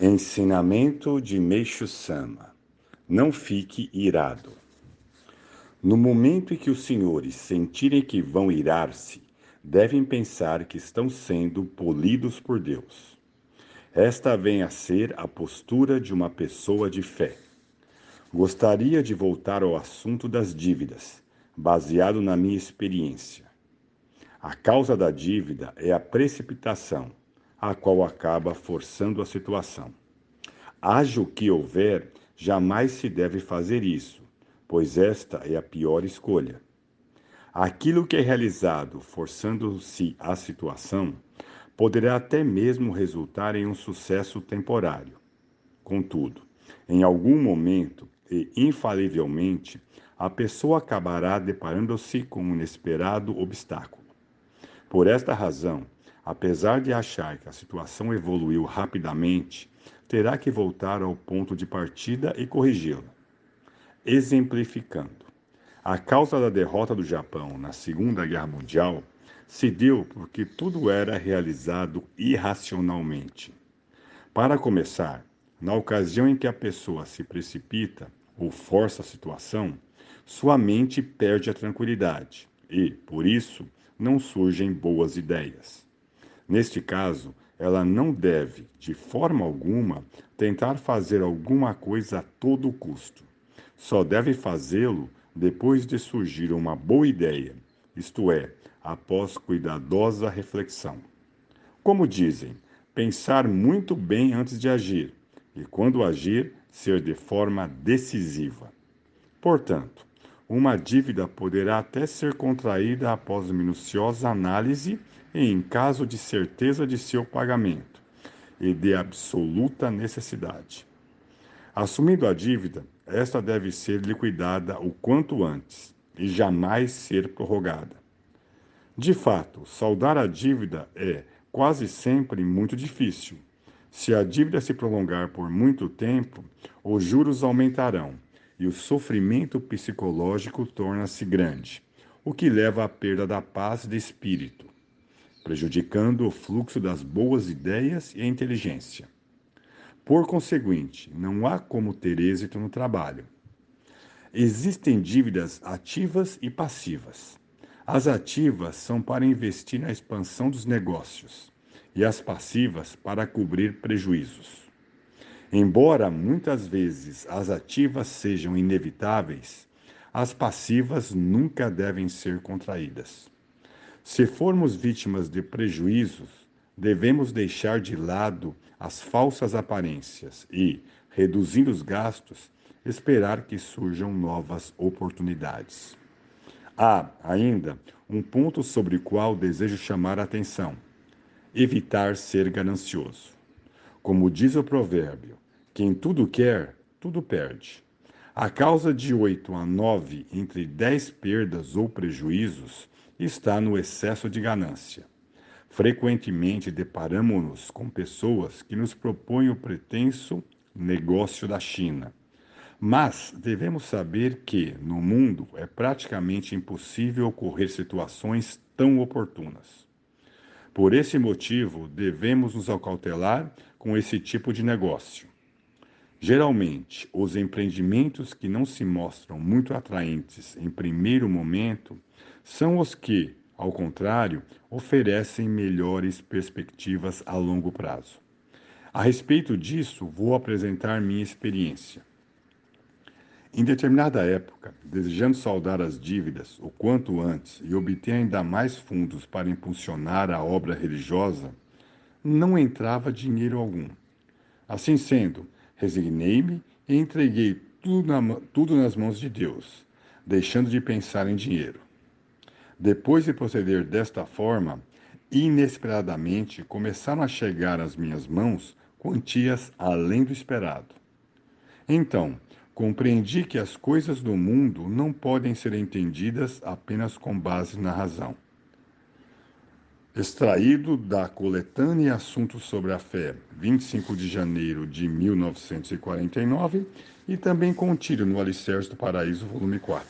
Ensinamento de Meixo Sama: Não fique irado. No momento em que os senhores sentirem que vão irar-se, devem pensar que estão sendo polidos por Deus. Esta vem a ser a postura de uma pessoa de fé. Gostaria de voltar ao assunto das dívidas, baseado na minha experiência. A causa da dívida é a precipitação a qual acaba forçando a situação. Haja o que houver, jamais se deve fazer isso, pois esta é a pior escolha. Aquilo que é realizado forçando-se a situação poderá até mesmo resultar em um sucesso temporário. Contudo, em algum momento e infalivelmente, a pessoa acabará deparando-se com um inesperado obstáculo. Por esta razão, apesar de achar que a situação evoluiu rapidamente, terá que voltar ao ponto de partida e corrigi-la. Exemplificando, a causa da derrota do Japão na Segunda Guerra Mundial se deu porque tudo era realizado irracionalmente. Para começar, na ocasião em que a pessoa se precipita ou força a situação, sua mente perde a tranquilidade e, por isso, não surgem boas ideias. Neste caso, ela não deve, de forma alguma, tentar fazer alguma coisa a todo custo. Só deve fazê-lo depois de surgir uma boa ideia, isto é, após cuidadosa reflexão. Como dizem, pensar muito bem antes de agir, e quando agir, ser de forma decisiva. Portanto, uma dívida poderá até ser contraída após minuciosa análise e em caso de certeza de seu pagamento e de absoluta necessidade. Assumindo a dívida, esta deve ser liquidada o quanto antes e jamais ser prorrogada. De fato, saldar a dívida é quase sempre muito difícil. Se a dívida se prolongar por muito tempo, os juros aumentarão e o sofrimento psicológico torna-se grande, o que leva à perda da paz de espírito, prejudicando o fluxo das boas ideias e a inteligência. Por conseguinte, não há como ter êxito no trabalho. Existem dívidas ativas e passivas. As ativas são para investir na expansão dos negócios e as passivas para cobrir prejuízos. Embora muitas vezes as ativas sejam inevitáveis, as passivas nunca devem ser contraídas. Se formos vítimas de prejuízos, devemos deixar de lado as falsas aparências e, reduzindo os gastos, esperar que surjam novas oportunidades. Há, ainda, um ponto sobre o qual desejo chamar a atenção: evitar ser ganancioso. Como diz o provérbio, quem tudo quer, tudo perde. A causa de oito a nove entre dez perdas ou prejuízos está no excesso de ganância. Frequentemente deparamos-nos com pessoas que nos propõem o pretenso negócio da China. Mas devemos saber que, no mundo, é praticamente impossível ocorrer situações tão oportunas. Por esse motivo, devemos nos acautelar com esse tipo de negócio. Geralmente, os empreendimentos que não se mostram muito atraentes em primeiro momento são os que, ao contrário, oferecem melhores perspectivas a longo prazo. A respeito disso, vou apresentar minha experiência. Em determinada época, desejando saldar as dívidas o quanto antes e obter ainda mais fundos para impulsionar a obra religiosa, não entrava dinheiro algum. Assim sendo, Resignei-me e entreguei tudo, na, tudo nas mãos de Deus, deixando de pensar em dinheiro. Depois de proceder desta forma, inesperadamente começaram a chegar às minhas mãos quantias além do esperado. Então, compreendi que as coisas do mundo não podem ser entendidas apenas com base na razão extraído da coletânea Assuntos sobre a Fé, 25 de janeiro de 1949, e também contido no Alicerce do Paraíso, volume 4.